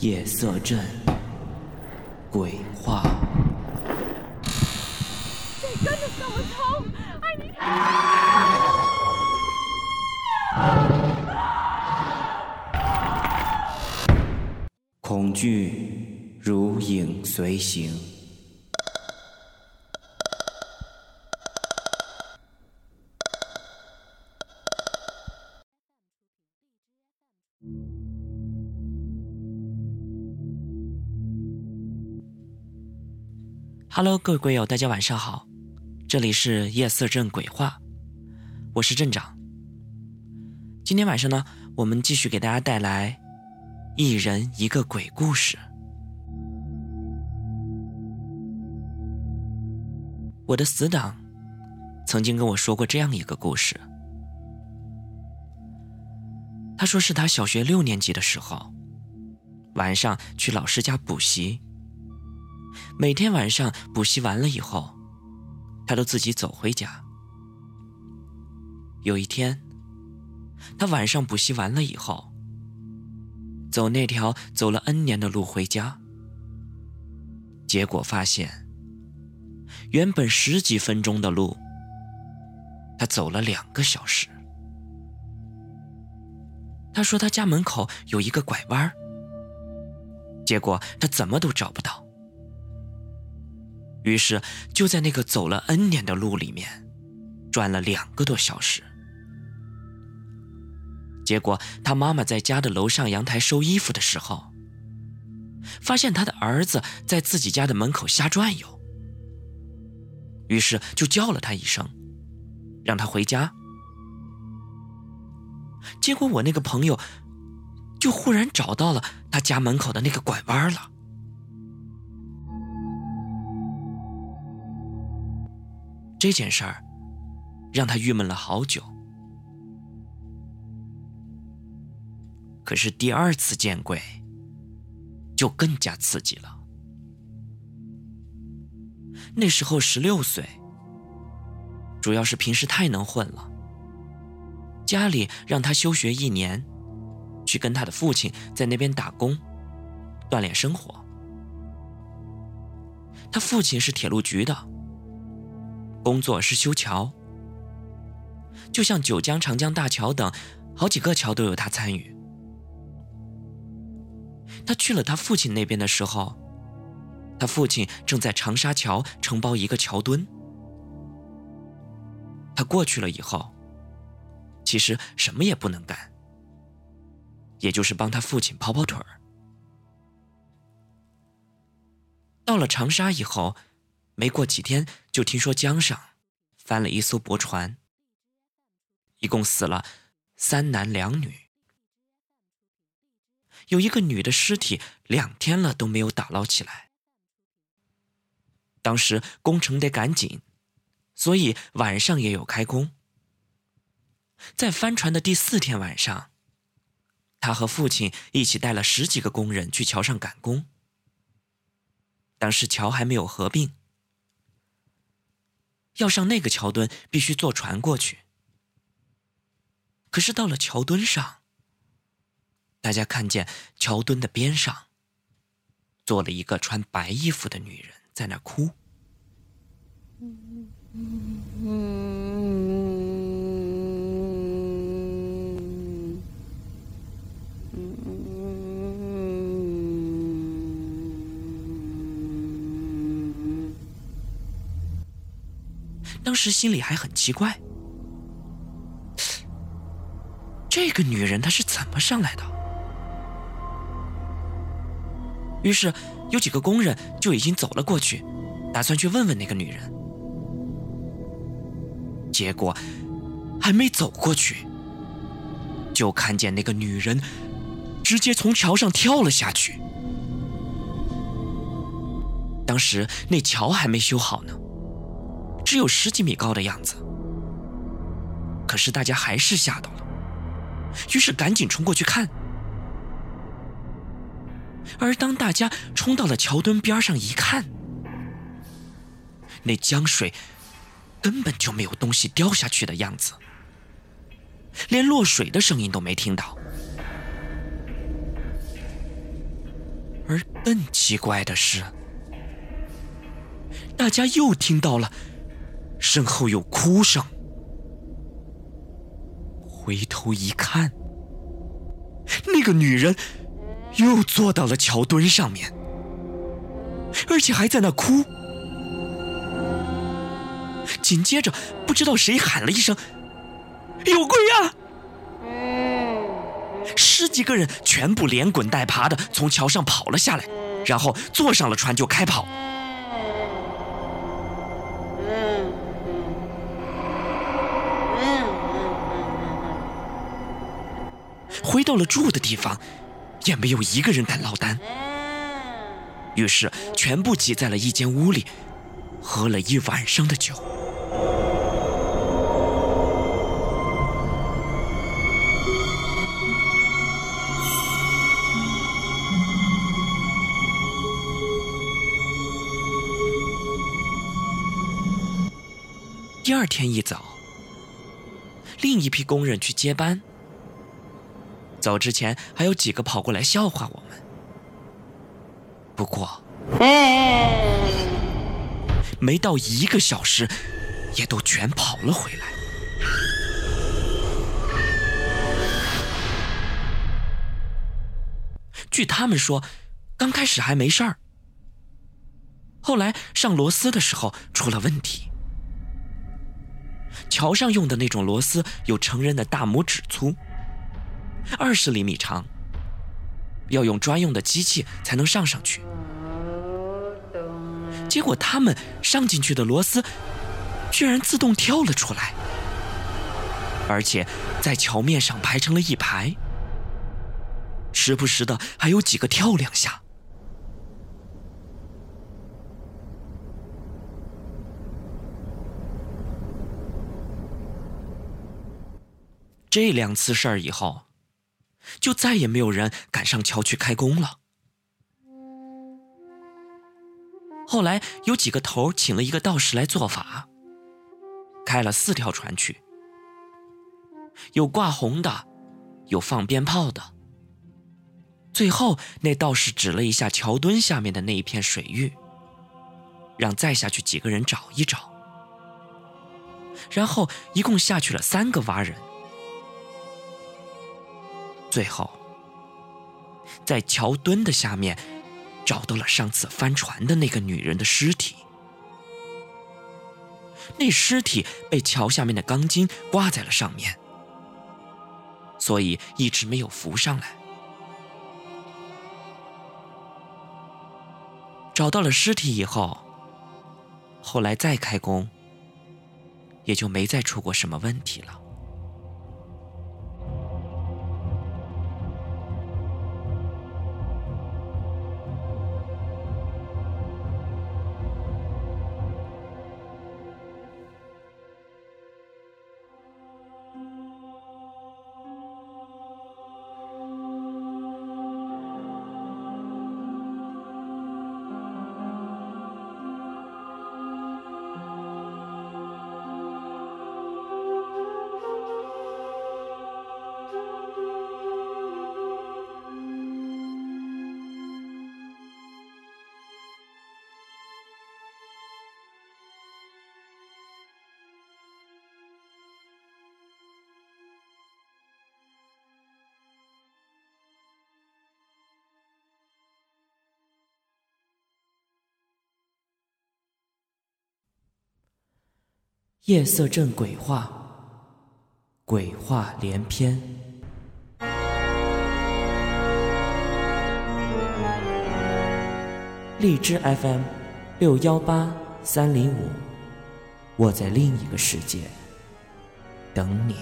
夜色镇鬼话。这真的这么痛？哎你！恐惧如影随形。Hello，各位鬼友，大家晚上好，这里是夜色镇鬼话，我是镇长。今天晚上呢，我们继续给大家带来一人一个鬼故事。我的死党曾经跟我说过这样一个故事。他说是他小学六年级的时候，晚上去老师家补习。每天晚上补习完了以后，他都自己走回家。有一天，他晚上补习完了以后，走那条走了 N 年的路回家，结果发现，原本十几分钟的路，他走了两个小时。他说他家门口有一个拐弯结果他怎么都找不到。于是就在那个走了 N 年的路里面，转了两个多小时。结果他妈妈在家的楼上阳台收衣服的时候，发现他的儿子在自己家的门口瞎转悠，于是就叫了他一声，让他回家。结果我那个朋友就忽然找到了他家门口的那个拐弯了。这件事儿让他郁闷了好久。可是第二次见鬼就更加刺激了。那时候十六岁，主要是平时太能混了。家里让他休学一年，去跟他的父亲在那边打工，锻炼生活。他父亲是铁路局的，工作是修桥，就像九江、长江大桥等好几个桥都有他参与。他去了他父亲那边的时候，他父亲正在长沙桥承包一个桥墩。他过去了以后。其实什么也不能干，也就是帮他父亲跑跑腿儿。到了长沙以后，没过几天就听说江上翻了一艘驳船，一共死了三男两女，有一个女的尸体两天了都没有打捞起来。当时工程得赶紧，所以晚上也有开工。在翻船的第四天晚上，他和父亲一起带了十几个工人去桥上赶工。当时桥还没有合并，要上那个桥墩必须坐船过去。可是到了桥墩上，大家看见桥墩的边上坐了一个穿白衣服的女人，在那哭。当时心里还很奇怪，这个女人她是怎么上来的？于是有几个工人就已经走了过去，打算去问问那个女人。结果还没走过去，就看见那个女人直接从桥上跳了下去。当时那桥还没修好呢。只有十几米高的样子，可是大家还是吓到了，于是赶紧冲过去看。而当大家冲到了桥墩边上一看，那江水根本就没有东西掉下去的样子，连落水的声音都没听到。而更奇怪的是，大家又听到了身后有哭声。回头一看，那个女人又坐到了桥墩上面，而且还在那哭。紧接着，不知道谁喊了一声：“有鬼呀！”十几个人全部连滚带爬的从桥上跑了下来，然后坐上了船就开跑。回到了住的地方，也没有一个人敢落单。于是，全部挤在了一间屋里，喝了一晚上的酒。第二天一早，另一批工人去接班。走之前，还有几个跑过来笑话我们。不过，没到一个小时，也都全跑了回来。据他们说，刚开始还没事儿，后来上螺丝的时候出了问题。桥上用的那种螺丝有成人的大拇指粗，二十厘米长，要用专用的机器才能上上去。结果他们上进去的螺丝居然自动跳了出来，而且在桥面上排成了一排，时不时的还有几个跳两下。这两次事儿以后，就再也没有人敢上桥去开工了。后来有几个头请了一个道士来做法，开了四条船去，有挂红的，有放鞭炮的。最后那道士指了一下桥墩下面的那一片水域，让再下去几个人找一找。然后一共下去了三个蛙人。最后，在桥墩的下面，找到了上次翻船的那个女人的尸体。那尸体被桥下面的钢筋挂在了上面，所以一直没有浮上来。找到了尸体以后，后来再开工，也就没再出过什么问题了。夜色镇鬼话，鬼话连篇。荔枝 FM 六幺八三零五，我在另一个世界等你。